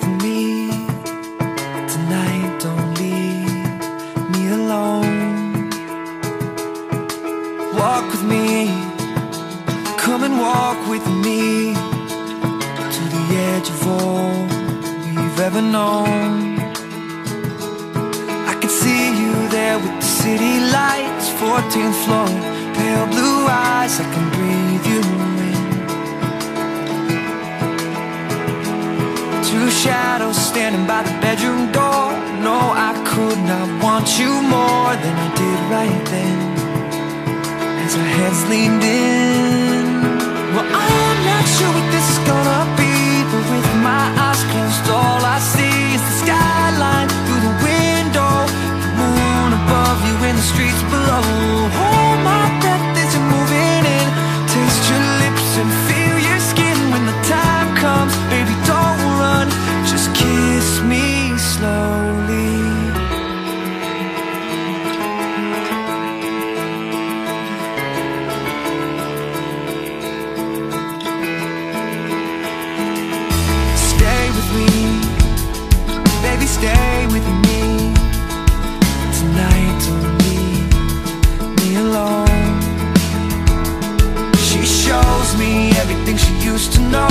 with me tonight. Don't leave me alone. Walk with me, come and walk with me to the edge of all we've ever known. I can see you there with the city lights, 14th floor, pale blue eyes. I can breathe you. two shadows standing by the bedroom door. No, I could not want you more than I did right then. As our heads leaned in used to know.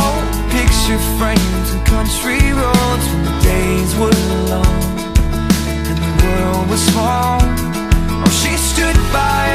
Picture frames and country roads When the days were long And the world was small. Oh, she stood by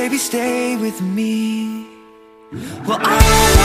Baby, stay with me. Well, I.